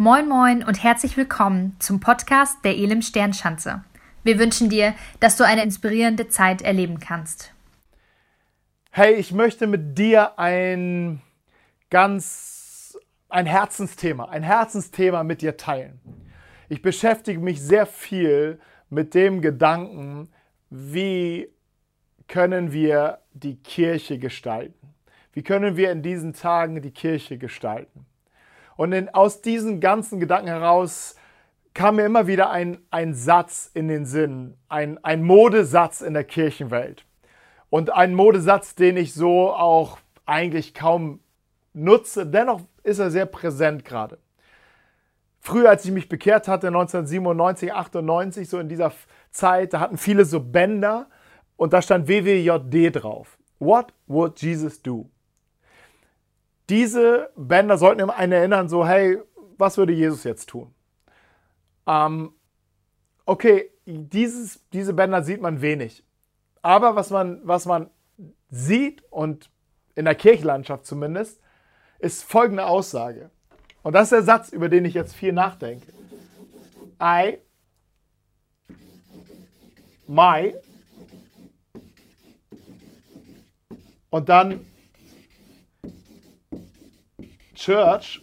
Moin Moin und herzlich willkommen zum Podcast der Elim Sternschanze. Wir wünschen dir, dass du eine inspirierende Zeit erleben kannst. Hey, ich möchte mit dir ein ganz ein Herzensthema, ein Herzensthema mit dir teilen. Ich beschäftige mich sehr viel mit dem Gedanken, wie können wir die Kirche gestalten? Wie können wir in diesen Tagen die Kirche gestalten? Und in, aus diesen ganzen Gedanken heraus kam mir immer wieder ein, ein Satz in den Sinn, ein, ein Modesatz in der Kirchenwelt. Und ein Modesatz, den ich so auch eigentlich kaum nutze, dennoch ist er sehr präsent gerade. Früher, als ich mich bekehrt hatte, 1997, 98, so in dieser Zeit, da hatten viele so Bänder und da stand WWJD drauf. What would Jesus do? Diese Bänder sollten einen erinnern, so, hey, was würde Jesus jetzt tun? Ähm, okay, dieses, diese Bänder sieht man wenig. Aber was man, was man sieht, und in der Kirchenlandschaft zumindest, ist folgende Aussage. Und das ist der Satz, über den ich jetzt viel nachdenke. I, my, und dann Church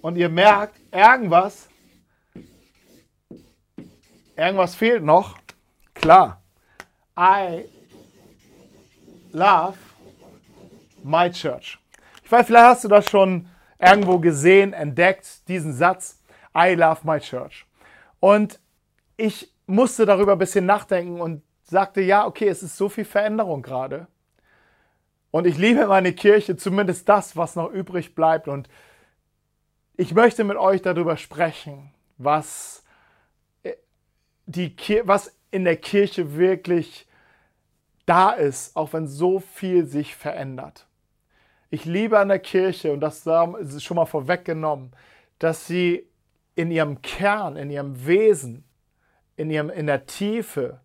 und ihr merkt, irgendwas, irgendwas fehlt noch, klar. I love my church. Ich weiß, vielleicht hast du das schon irgendwo gesehen, entdeckt, diesen Satz, I love my church. Und ich musste darüber ein bisschen nachdenken und sagte, ja, okay, es ist so viel Veränderung gerade. Und ich liebe meine Kirche, zumindest das, was noch übrig bleibt. Und ich möchte mit euch darüber sprechen, was, äh, die, was in der Kirche wirklich da ist, auch wenn so viel sich verändert. Ich liebe an der Kirche, und das ist schon mal vorweggenommen, dass sie in ihrem Kern, in ihrem Wesen, in, ihrem, in der Tiefe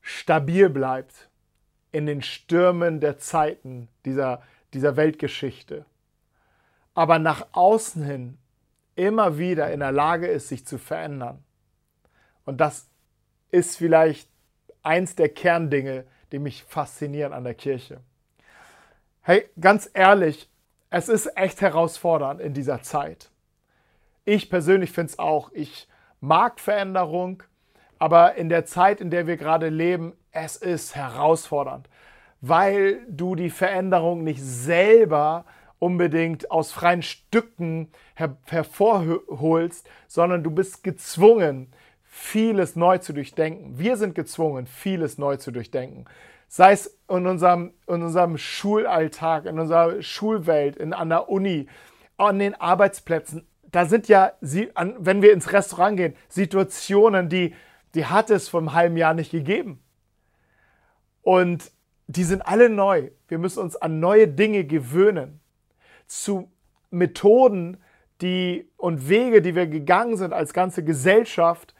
stabil bleibt in den Stürmen der Zeiten dieser, dieser Weltgeschichte, aber nach außen hin immer wieder in der Lage ist, sich zu verändern. Und das ist vielleicht eins der Kerndinge, die mich faszinieren an der Kirche. Hey, ganz ehrlich, es ist echt herausfordernd in dieser Zeit. Ich persönlich finde es auch. Ich mag Veränderung, aber in der Zeit, in der wir gerade leben, es ist herausfordernd, weil du die Veränderung nicht selber unbedingt aus freien Stücken her hervorholst, sondern du bist gezwungen, vieles neu zu durchdenken. Wir sind gezwungen, vieles neu zu durchdenken. Sei es in unserem, in unserem Schulalltag, in unserer Schulwelt, in, an der Uni, an den Arbeitsplätzen. Da sind ja, wenn wir ins Restaurant gehen, Situationen, die, die hat es vor einem halben Jahr nicht gegeben. Und die sind alle neu. Wir müssen uns an neue Dinge gewöhnen. Zu Methoden die, und Wege, die wir gegangen sind als ganze Gesellschaft,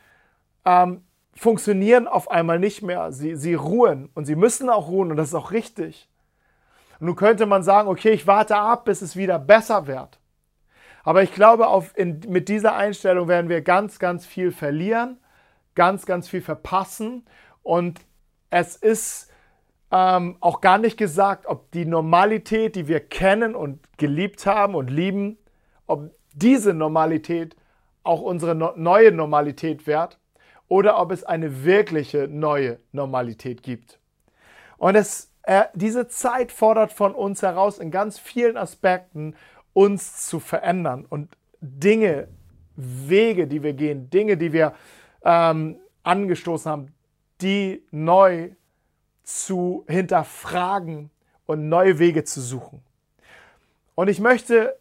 ähm, funktionieren auf einmal nicht mehr. Sie, sie ruhen und sie müssen auch ruhen und das ist auch richtig. Und nun könnte man sagen, okay, ich warte ab, bis es wieder besser wird. Aber ich glaube, auf, in, mit dieser Einstellung werden wir ganz, ganz viel verlieren, ganz, ganz viel verpassen. Und es ist ähm, auch gar nicht gesagt, ob die Normalität, die wir kennen und geliebt haben und lieben, ob diese Normalität auch unsere no neue Normalität wird oder ob es eine wirkliche neue Normalität gibt. Und es, äh, diese Zeit fordert von uns heraus, in ganz vielen Aspekten uns zu verändern und Dinge, Wege, die wir gehen, Dinge, die wir ähm, angestoßen haben, die neu zu hinterfragen und neue Wege zu suchen. Und ich möchte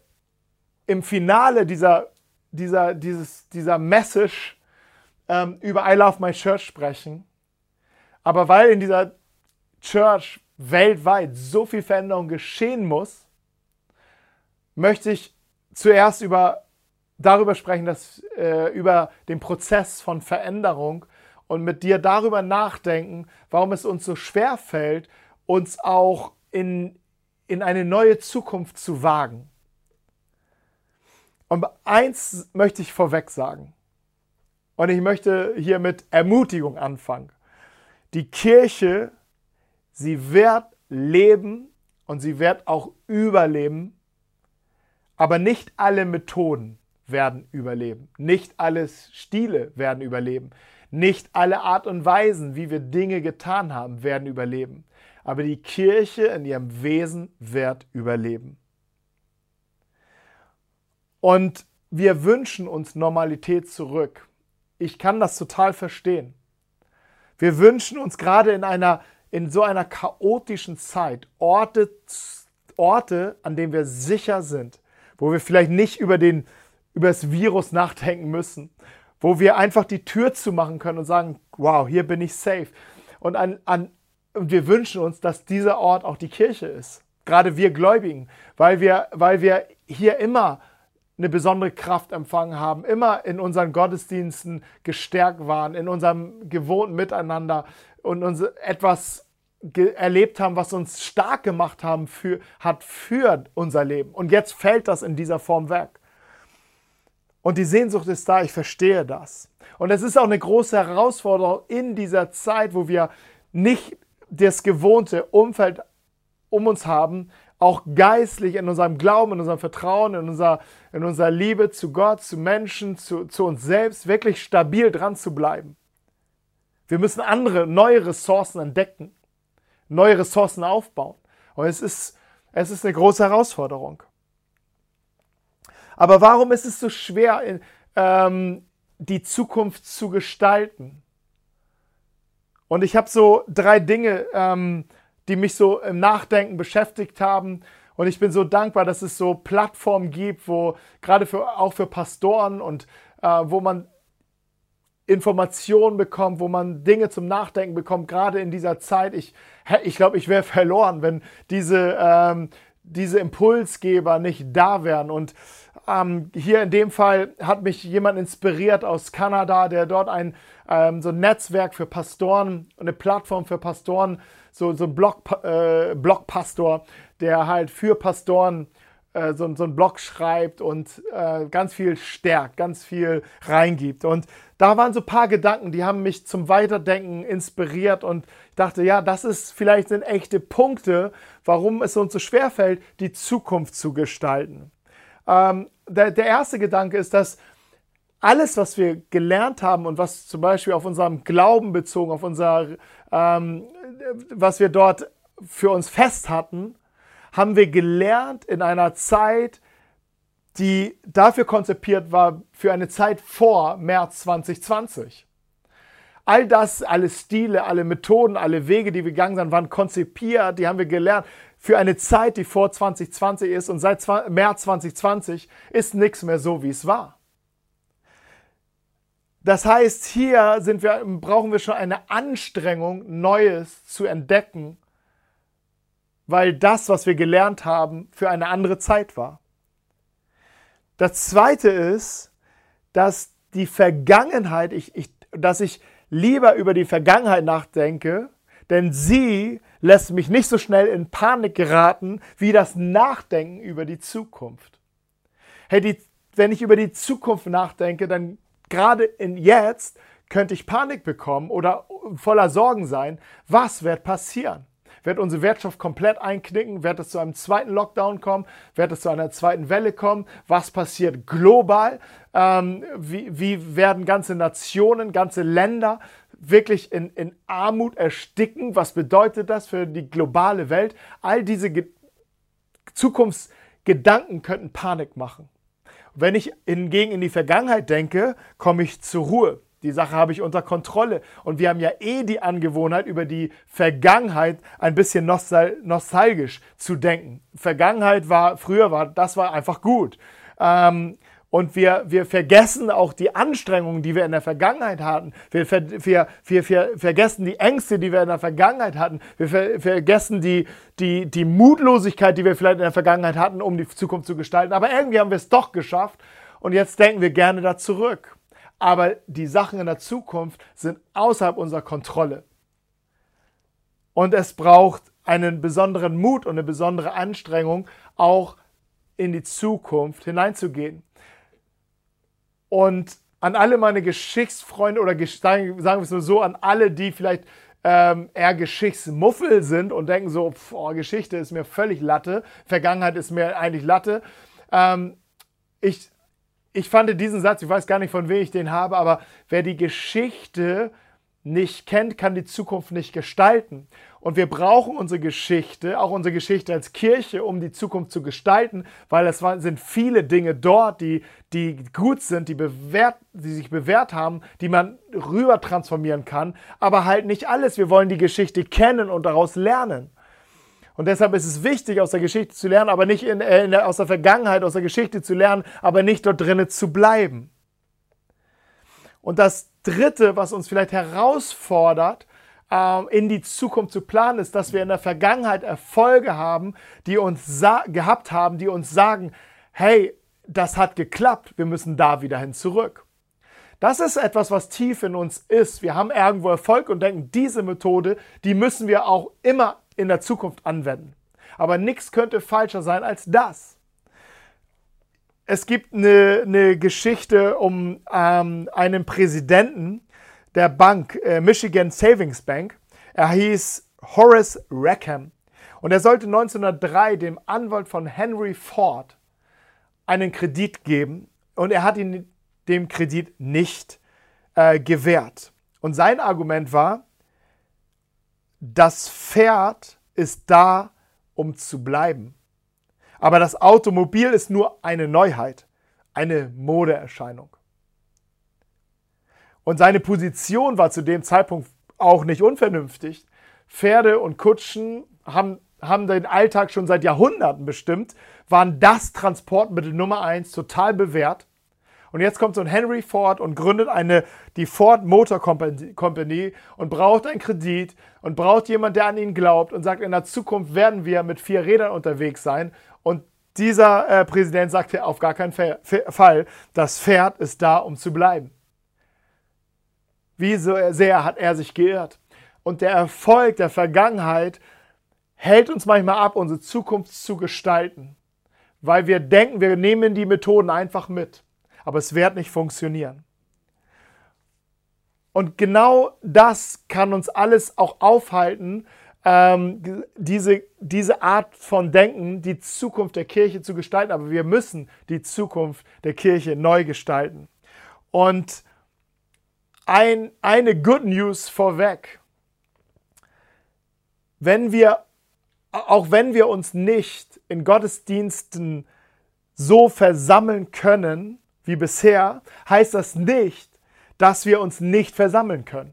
im Finale dieser, dieser, dieses, dieser Message ähm, über I Love My Church sprechen. Aber weil in dieser Church weltweit so viel Veränderung geschehen muss, möchte ich zuerst über, darüber sprechen, dass, äh, über den Prozess von Veränderung und mit dir darüber nachdenken, warum es uns so schwer fällt, uns auch in, in eine neue Zukunft zu wagen. Und eins möchte ich vorweg sagen. Und ich möchte hier mit Ermutigung anfangen. Die Kirche, sie wird leben und sie wird auch überleben, aber nicht alle Methoden werden überleben. Nicht alle Stile werden überleben. Nicht alle Art und Weisen, wie wir Dinge getan haben, werden überleben. Aber die Kirche in ihrem Wesen wird überleben. Und wir wünschen uns Normalität zurück. Ich kann das total verstehen. Wir wünschen uns gerade in einer in so einer chaotischen Zeit Orte, Orte, an denen wir sicher sind, wo wir vielleicht nicht über, den, über das Virus nachdenken müssen, wo wir einfach die Tür zumachen können und sagen, wow, hier bin ich safe. Und, an, an, und wir wünschen uns, dass dieser Ort auch die Kirche ist. Gerade wir Gläubigen, weil wir, weil wir hier immer eine besondere Kraft empfangen haben, immer in unseren Gottesdiensten gestärkt waren, in unserem gewohnten Miteinander und uns etwas erlebt haben, was uns stark gemacht haben für, hat für unser Leben. Und jetzt fällt das in dieser Form weg. Und die Sehnsucht ist da, ich verstehe das. Und es ist auch eine große Herausforderung in dieser Zeit, wo wir nicht das gewohnte Umfeld um uns haben, auch geistlich in unserem Glauben, in unserem Vertrauen, in unserer, in unserer Liebe zu Gott, zu Menschen, zu, zu uns selbst, wirklich stabil dran zu bleiben. Wir müssen andere, neue Ressourcen entdecken, neue Ressourcen aufbauen. Und es ist, es ist eine große Herausforderung. Aber warum ist es so schwer, ähm, die Zukunft zu gestalten? Und ich habe so drei Dinge, ähm, die mich so im Nachdenken beschäftigt haben. Und ich bin so dankbar, dass es so Plattformen gibt, wo gerade für, auch für Pastoren und äh, wo man Informationen bekommt, wo man Dinge zum Nachdenken bekommt, gerade in dieser Zeit. Ich, ich glaube, ich wäre verloren, wenn diese, ähm, diese Impulsgeber nicht da wären. Und ähm, hier in dem Fall hat mich jemand inspiriert aus Kanada, der dort ein ähm, so ein Netzwerk für Pastoren, eine Plattform für Pastoren, so, so ein Blog, äh, Blogpastor, der halt für Pastoren äh, so, so einen Blog schreibt und äh, ganz viel stärkt, ganz viel reingibt. Und da waren so ein paar Gedanken, die haben mich zum Weiterdenken inspiriert und dachte, ja, das ist vielleicht sind echte Punkte, warum es uns so schwer fällt, die Zukunft zu gestalten. Ähm, der, der erste Gedanke ist, dass alles, was wir gelernt haben und was zum Beispiel auf unserem Glauben bezogen, auf unser, ähm, was wir dort für uns fest hatten, haben wir gelernt in einer Zeit, die dafür konzipiert war, für eine Zeit vor März 2020. All das, alle Stile, alle Methoden, alle Wege, die wir gegangen sind, waren konzipiert, die haben wir gelernt für eine Zeit, die vor 2020 ist und seit März 2020 ist nichts mehr so, wie es war. Das heißt, hier sind wir, brauchen wir schon eine Anstrengung, Neues zu entdecken, weil das, was wir gelernt haben, für eine andere Zeit war. Das Zweite ist, dass die Vergangenheit, ich, ich, dass ich lieber über die Vergangenheit nachdenke, denn sie lässt mich nicht so schnell in Panik geraten wie das Nachdenken über die Zukunft. Hey, die, wenn ich über die Zukunft nachdenke, dann gerade in jetzt könnte ich Panik bekommen oder voller Sorgen sein. Was wird passieren? Wird unsere Wirtschaft komplett einknicken? Wird es zu einem zweiten Lockdown kommen? Wird es zu einer zweiten Welle kommen? Was passiert global? Ähm, wie, wie werden ganze Nationen, ganze Länder wirklich in, in Armut ersticken. Was bedeutet das für die globale Welt? All diese Ge Zukunftsgedanken könnten Panik machen. Wenn ich hingegen in die Vergangenheit denke, komme ich zur Ruhe. Die Sache habe ich unter Kontrolle. Und wir haben ja eh die Angewohnheit, über die Vergangenheit ein bisschen nostal nostalgisch zu denken. Vergangenheit war, früher war, das war einfach gut. Ähm, und wir, wir vergessen auch die Anstrengungen, die wir in der Vergangenheit hatten. Wir, ver, wir, wir, wir vergessen die Ängste, die wir in der Vergangenheit hatten. Wir ver, vergessen die, die, die Mutlosigkeit, die wir vielleicht in der Vergangenheit hatten, um die Zukunft zu gestalten. Aber irgendwie haben wir es doch geschafft. Und jetzt denken wir gerne da zurück. Aber die Sachen in der Zukunft sind außerhalb unserer Kontrolle. Und es braucht einen besonderen Mut und eine besondere Anstrengung, auch in die Zukunft hineinzugehen. Und an alle meine Geschichtsfreunde oder sagen wir es nur so, an alle, die vielleicht ähm, eher Geschichtsmuffel sind und denken so, boah, Geschichte ist mir völlig Latte, Vergangenheit ist mir eigentlich Latte. Ähm, ich, ich fand diesen Satz, ich weiß gar nicht, von wem ich den habe, aber wer die Geschichte nicht kennt, kann die Zukunft nicht gestalten. Und wir brauchen unsere Geschichte, auch unsere Geschichte als Kirche, um die Zukunft zu gestalten, weil es sind viele Dinge dort, die, die gut sind, die, bewährt, die sich bewährt haben, die man rüber transformieren kann, aber halt nicht alles. Wir wollen die Geschichte kennen und daraus lernen. Und deshalb ist es wichtig, aus der Geschichte zu lernen, aber nicht in, äh, in der, aus der Vergangenheit, aus der Geschichte zu lernen, aber nicht dort drinnen zu bleiben. Und das Dritte, was uns vielleicht herausfordert, ähm, in die Zukunft zu planen, ist, dass wir in der Vergangenheit Erfolge haben, die uns gehabt haben, die uns sagen, hey, das hat geklappt, wir müssen da wieder hin zurück. Das ist etwas, was tief in uns ist. Wir haben irgendwo Erfolg und denken, diese Methode, die müssen wir auch immer in der Zukunft anwenden. Aber nichts könnte falscher sein als das. Es gibt eine, eine Geschichte um ähm, einen Präsidenten, der Bank, äh, Michigan Savings Bank. Er hieß Horace Rackham. Und er sollte 1903 dem Anwalt von Henry Ford einen Kredit geben. Und er hat ihn dem Kredit nicht äh, gewährt. Und sein Argument war, das Pferd ist da, um zu bleiben. Aber das Automobil ist nur eine Neuheit, eine Modeerscheinung. Und seine Position war zu dem Zeitpunkt auch nicht unvernünftig. Pferde und Kutschen haben, haben den Alltag schon seit Jahrhunderten bestimmt, waren das Transportmittel Nummer eins, total bewährt. Und jetzt kommt so ein Henry Ford und gründet eine, die Ford Motor Company und braucht einen Kredit und braucht jemand, der an ihn glaubt und sagt, in der Zukunft werden wir mit vier Rädern unterwegs sein. Und dieser äh, Präsident sagte auf gar keinen Fall, das Pferd ist da, um zu bleiben. Wie sehr hat er sich geirrt. Und der Erfolg der Vergangenheit hält uns manchmal ab, unsere Zukunft zu gestalten, weil wir denken, wir nehmen die Methoden einfach mit. Aber es wird nicht funktionieren. Und genau das kann uns alles auch aufhalten, ähm, diese, diese Art von Denken, die Zukunft der Kirche zu gestalten. Aber wir müssen die Zukunft der Kirche neu gestalten. Und ein, eine Good News vorweg. Wenn wir, auch wenn wir uns nicht in Gottesdiensten so versammeln können wie bisher, heißt das nicht, dass wir uns nicht versammeln können.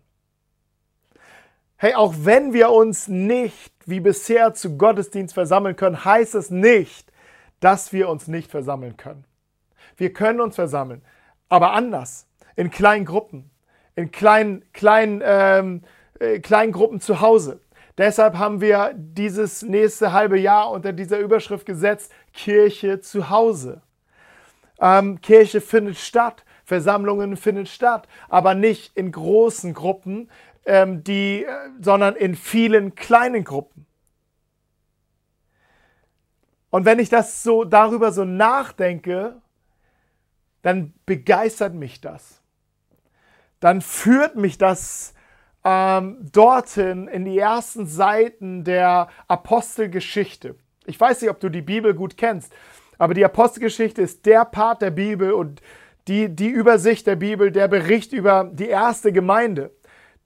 Hey, auch wenn wir uns nicht wie bisher zu Gottesdienst versammeln können, heißt es nicht, dass wir uns nicht versammeln können. Wir können uns versammeln, aber anders, in kleinen Gruppen, in kleinen, kleinen, ähm, äh, kleinen Gruppen zu Hause. Deshalb haben wir dieses nächste halbe Jahr unter dieser Überschrift gesetzt, Kirche zu Hause. Ähm, Kirche findet statt, Versammlungen finden statt, aber nicht in großen Gruppen, ähm, die, äh, sondern in vielen kleinen Gruppen. Und wenn ich das so darüber so nachdenke, dann begeistert mich das dann führt mich das ähm, dorthin in die ersten Seiten der Apostelgeschichte. Ich weiß nicht, ob du die Bibel gut kennst, aber die Apostelgeschichte ist der Part der Bibel und die, die Übersicht der Bibel, der Bericht über die erste Gemeinde,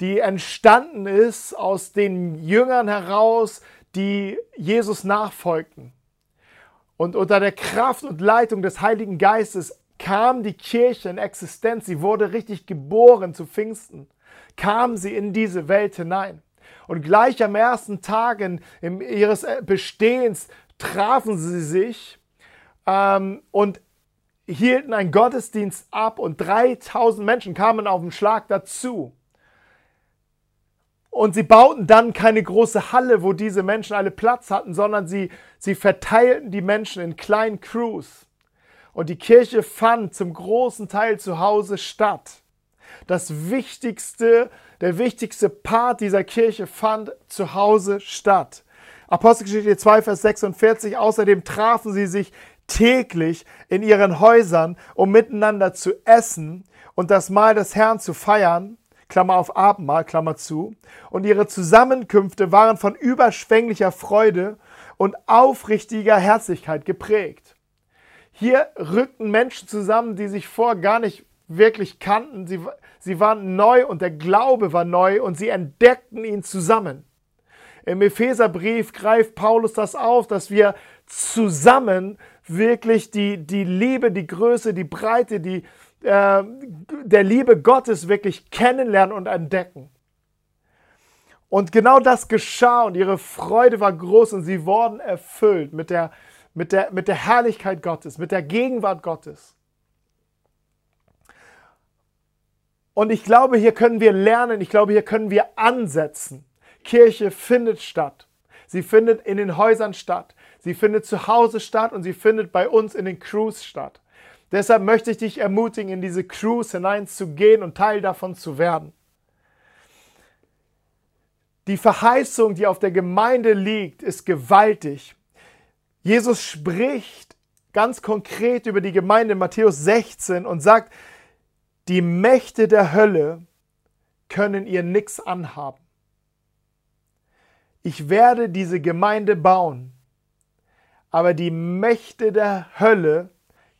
die entstanden ist aus den Jüngern heraus, die Jesus nachfolgten. Und unter der Kraft und Leitung des Heiligen Geistes kam die Kirche in Existenz, sie wurde richtig geboren zu Pfingsten, kam sie in diese Welt hinein. Und gleich am ersten Tag in, in ihres Bestehens trafen sie sich ähm, und hielten einen Gottesdienst ab und 3000 Menschen kamen auf den Schlag dazu. Und sie bauten dann keine große Halle, wo diese Menschen alle Platz hatten, sondern sie, sie verteilten die Menschen in kleinen Crews. Und die Kirche fand zum großen Teil zu Hause statt. Das wichtigste, der wichtigste Part dieser Kirche fand zu Hause statt. Apostelgeschichte 2, Vers 46. Außerdem trafen sie sich täglich in ihren Häusern, um miteinander zu essen und das Mahl des Herrn zu feiern. Klammer auf Abendmahl, Klammer zu. Und ihre Zusammenkünfte waren von überschwänglicher Freude und aufrichtiger Herzlichkeit geprägt. Hier rückten Menschen zusammen, die sich vor gar nicht wirklich kannten. Sie, sie waren neu und der Glaube war neu und sie entdeckten ihn zusammen. Im Epheserbrief greift Paulus das auf, dass wir zusammen wirklich die, die Liebe, die Größe, die Breite, die, äh, der Liebe Gottes wirklich kennenlernen und entdecken. Und genau das geschah und ihre Freude war groß und sie wurden erfüllt mit der, mit der, mit der Herrlichkeit Gottes, mit der Gegenwart Gottes. Und ich glaube, hier können wir lernen, ich glaube, hier können wir ansetzen. Kirche findet statt. Sie findet in den Häusern statt. Sie findet zu Hause statt und sie findet bei uns in den Crews statt. Deshalb möchte ich dich ermutigen, in diese Crews hineinzugehen und Teil davon zu werden. Die Verheißung, die auf der Gemeinde liegt, ist gewaltig. Jesus spricht ganz konkret über die Gemeinde in Matthäus 16 und sagt, die Mächte der Hölle können ihr nichts anhaben. Ich werde diese Gemeinde bauen, aber die Mächte der Hölle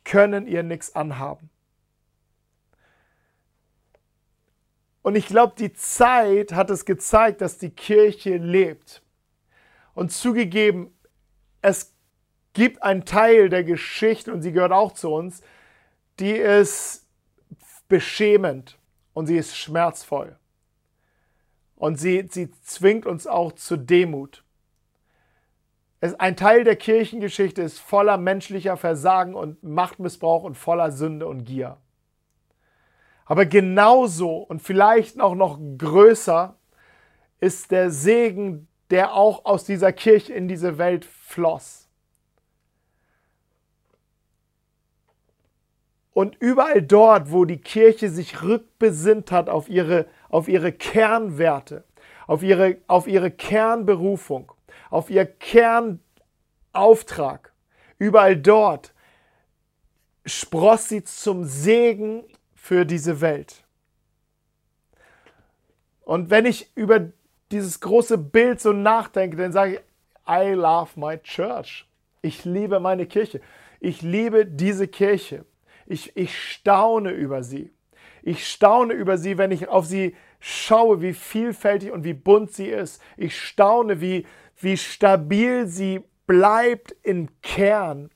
können ihr nichts anhaben. Und ich glaube, die Zeit hat es gezeigt, dass die Kirche lebt. Und zugegeben, es gibt einen Teil der Geschichte, und sie gehört auch zu uns, die ist beschämend und sie ist schmerzvoll. Und sie, sie zwingt uns auch zur Demut. Es, ein Teil der Kirchengeschichte ist voller menschlicher Versagen und Machtmissbrauch und voller Sünde und Gier. Aber genauso und vielleicht auch noch größer ist der Segen, der auch aus dieser Kirche in diese Welt floss. Und überall dort, wo die Kirche sich rückbesinnt hat auf ihre, auf ihre Kernwerte, auf ihre, auf ihre Kernberufung, auf ihr Kernauftrag, überall dort spross sie zum Segen für diese Welt. Und wenn ich über dieses große Bild so nachdenke, dann sage ich, I love my church. Ich liebe meine Kirche. Ich liebe diese Kirche. Ich, ich staune über sie. Ich staune über sie, wenn ich auf sie schaue, wie vielfältig und wie bunt sie ist. Ich staune, wie, wie stabil sie bleibt im Kern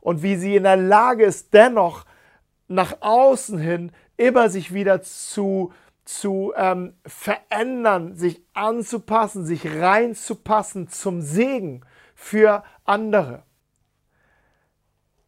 und wie sie in der Lage ist, dennoch nach außen hin immer sich wieder zu, zu ähm, verändern, sich anzupassen, sich reinzupassen zum Segen für andere.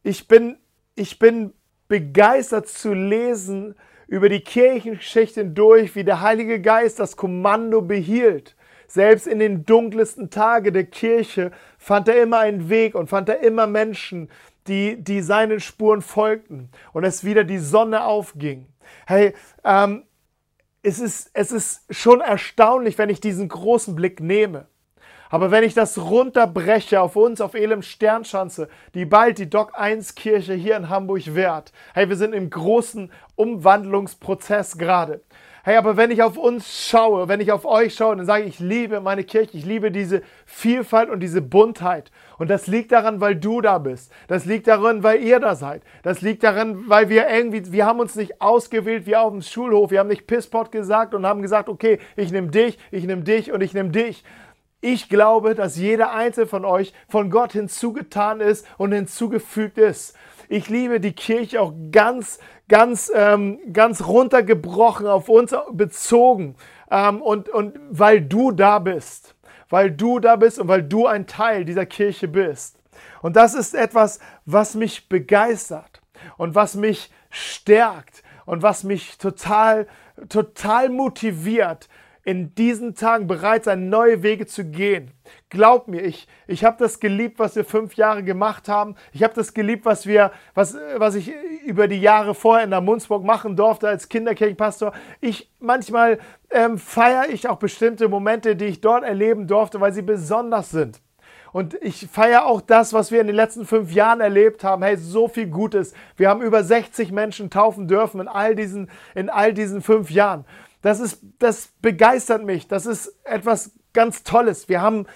Ich bin, ich bin begeistert zu lesen über die Kirchengeschichte hindurch, wie der Heilige Geist das Kommando behielt selbst in den dunkelsten Tagen der Kirche fand er immer einen Weg und fand er immer Menschen, die, die seinen Spuren folgten und es wieder die Sonne aufging. Hey, ähm, es, ist, es ist schon erstaunlich, wenn ich diesen großen Blick nehme. Aber wenn ich das runterbreche auf uns, auf Elem Sternschanze, die bald die Doc 1 Kirche hier in Hamburg wird, hey, wir sind im großen Umwandlungsprozess gerade. Hey, aber wenn ich auf uns schaue, wenn ich auf euch schaue, dann sage ich, ich liebe meine Kirche, ich liebe diese Vielfalt und diese Buntheit. Und das liegt daran, weil du da bist. Das liegt daran, weil ihr da seid. Das liegt daran, weil wir irgendwie, wir haben uns nicht ausgewählt wie auf dem Schulhof. Wir haben nicht Pisspot gesagt und haben gesagt, okay, ich nehme dich, ich nehme dich und ich nehme dich. Ich glaube, dass jeder einzelne von euch von Gott hinzugetan ist und hinzugefügt ist. Ich liebe die Kirche auch ganz, ganz, ähm, ganz runtergebrochen auf uns bezogen. Ähm, und, und weil du da bist, weil du da bist und weil du ein Teil dieser Kirche bist. Und das ist etwas, was mich begeistert und was mich stärkt und was mich total, total motiviert, in diesen Tagen bereit sein, neue Wege zu gehen. Glaub mir, ich, ich habe das geliebt, was wir fünf Jahre gemacht haben. Ich habe das geliebt, was, wir, was, was ich über die Jahre vorher in der Munzburg machen durfte als Kinderkirchenpastor. Ich, manchmal ähm, feiere ich auch bestimmte Momente, die ich dort erleben durfte, weil sie besonders sind. Und ich feiere auch das, was wir in den letzten fünf Jahren erlebt haben. Hey, so viel Gutes. Wir haben über 60 Menschen taufen dürfen in all diesen, in all diesen fünf Jahren. Das ist, das begeistert mich. Das ist etwas ganz Tolles. Wir haben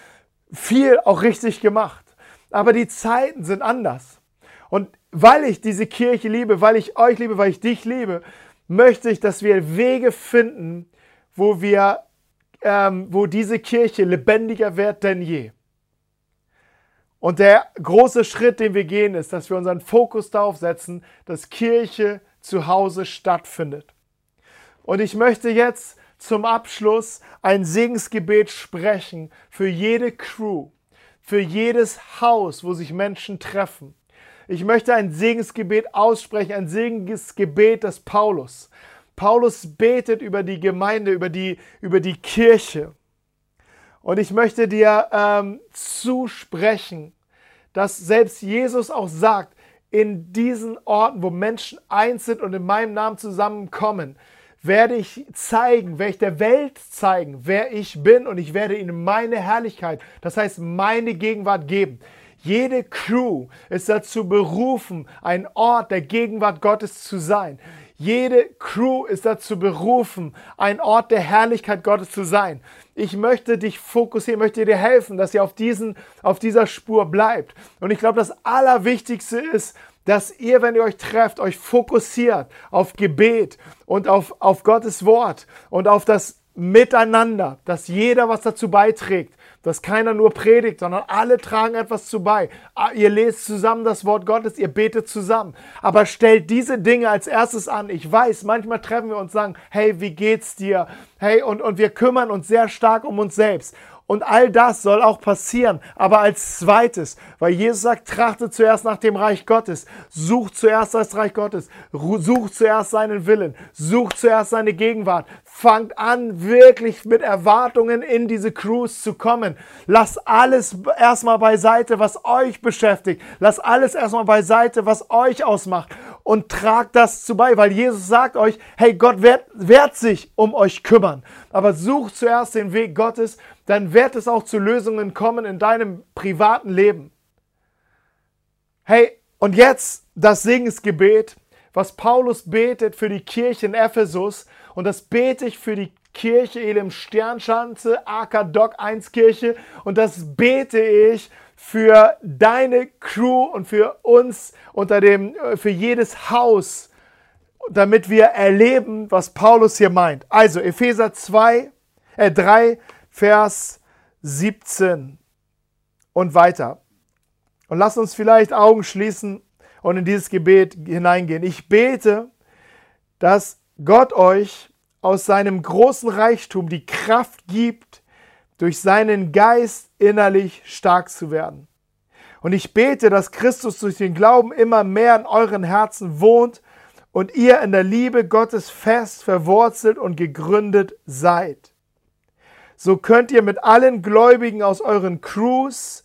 viel auch richtig gemacht. Aber die Zeiten sind anders. Und weil ich diese Kirche liebe, weil ich euch liebe, weil ich dich liebe, möchte ich, dass wir Wege finden, wo wir, ähm, wo diese Kirche lebendiger wird denn je. Und der große Schritt, den wir gehen, ist, dass wir unseren Fokus darauf setzen, dass Kirche zu Hause stattfindet. Und ich möchte jetzt zum Abschluss ein Segensgebet sprechen für jede Crew, für jedes Haus, wo sich Menschen treffen. Ich möchte ein Segensgebet aussprechen, ein Segensgebet des Paulus. Paulus betet über die Gemeinde, über die, über die Kirche. Und ich möchte dir ähm, zusprechen, dass selbst Jesus auch sagt, in diesen Orten, wo Menschen eins sind und in meinem Namen zusammenkommen, werde ich zeigen, werde ich der Welt zeigen, wer ich bin und ich werde ihnen meine Herrlichkeit, das heißt meine Gegenwart geben. Jede Crew ist dazu berufen, ein Ort der Gegenwart Gottes zu sein. Jede Crew ist dazu berufen, ein Ort der Herrlichkeit Gottes zu sein. Ich möchte dich fokussieren, möchte dir helfen, dass ihr auf, diesen, auf dieser Spur bleibt. Und ich glaube, das Allerwichtigste ist, dass ihr, wenn ihr euch trefft, euch fokussiert auf Gebet und auf, auf Gottes Wort und auf das Miteinander, dass jeder was dazu beiträgt, dass keiner nur predigt, sondern alle tragen etwas zu bei. Ah, ihr lest zusammen das Wort Gottes, ihr betet zusammen. Aber stellt diese Dinge als erstes an. Ich weiß, manchmal treffen wir uns und sagen, hey, wie geht's dir? Hey, und, und wir kümmern uns sehr stark um uns selbst. Und all das soll auch passieren, aber als zweites, weil Jesus sagt, trachte zuerst nach dem Reich Gottes, such zuerst das Reich Gottes, such zuerst seinen Willen, such zuerst seine Gegenwart, fangt an, wirklich mit Erwartungen in diese Cruise zu kommen. Lass alles erstmal beiseite, was euch beschäftigt. Lass alles erstmal beiseite, was euch ausmacht und tragt das zu bei, weil Jesus sagt euch, hey, Gott wird, wird sich um euch kümmern. Aber such zuerst den Weg Gottes, dann wird es auch zu Lösungen kommen in deinem privaten Leben. Hey, und jetzt das Segensgebet, was Paulus betet für die Kirche in Ephesus. Und das bete ich für die Kirche Elim Sternschanze, AK Doc 1 Kirche. Und das bete ich für deine Crew und für uns unter dem, äh, für jedes Haus, damit wir erleben, was Paulus hier meint. Also Epheser 2, äh 3, Vers 17 und weiter. Und lass uns vielleicht Augen schließen und in dieses Gebet hineingehen. Ich bete, dass Gott euch aus seinem großen Reichtum die Kraft gibt, durch seinen Geist innerlich stark zu werden. Und ich bete, dass Christus durch den Glauben immer mehr in euren Herzen wohnt und ihr in der Liebe Gottes fest verwurzelt und gegründet seid so könnt ihr mit allen Gläubigen aus euren Crews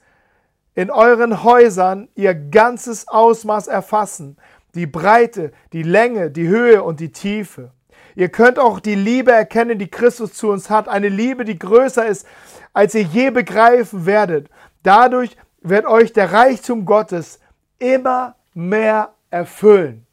in euren Häusern ihr ganzes Ausmaß erfassen, die Breite, die Länge, die Höhe und die Tiefe. Ihr könnt auch die Liebe erkennen, die Christus zu uns hat, eine Liebe, die größer ist, als ihr je begreifen werdet. Dadurch wird euch der Reichtum Gottes immer mehr erfüllen.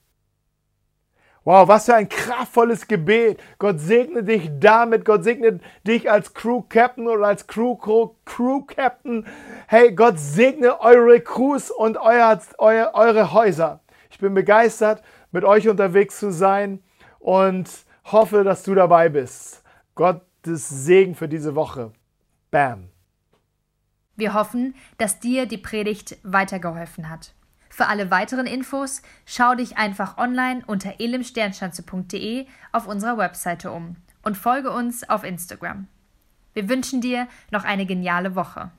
Wow, was für ein kraftvolles Gebet. Gott segne dich damit. Gott segne dich als Crew Captain oder als Crew, Crew, Crew Captain. Hey, Gott segne eure Crews und euer, euer, eure Häuser. Ich bin begeistert, mit euch unterwegs zu sein und hoffe, dass du dabei bist. Gottes Segen für diese Woche. Bam. Wir hoffen, dass dir die Predigt weitergeholfen hat. Für alle weiteren Infos schau dich einfach online unter elimsternschanze.de auf unserer Webseite um und folge uns auf Instagram. Wir wünschen dir noch eine geniale Woche.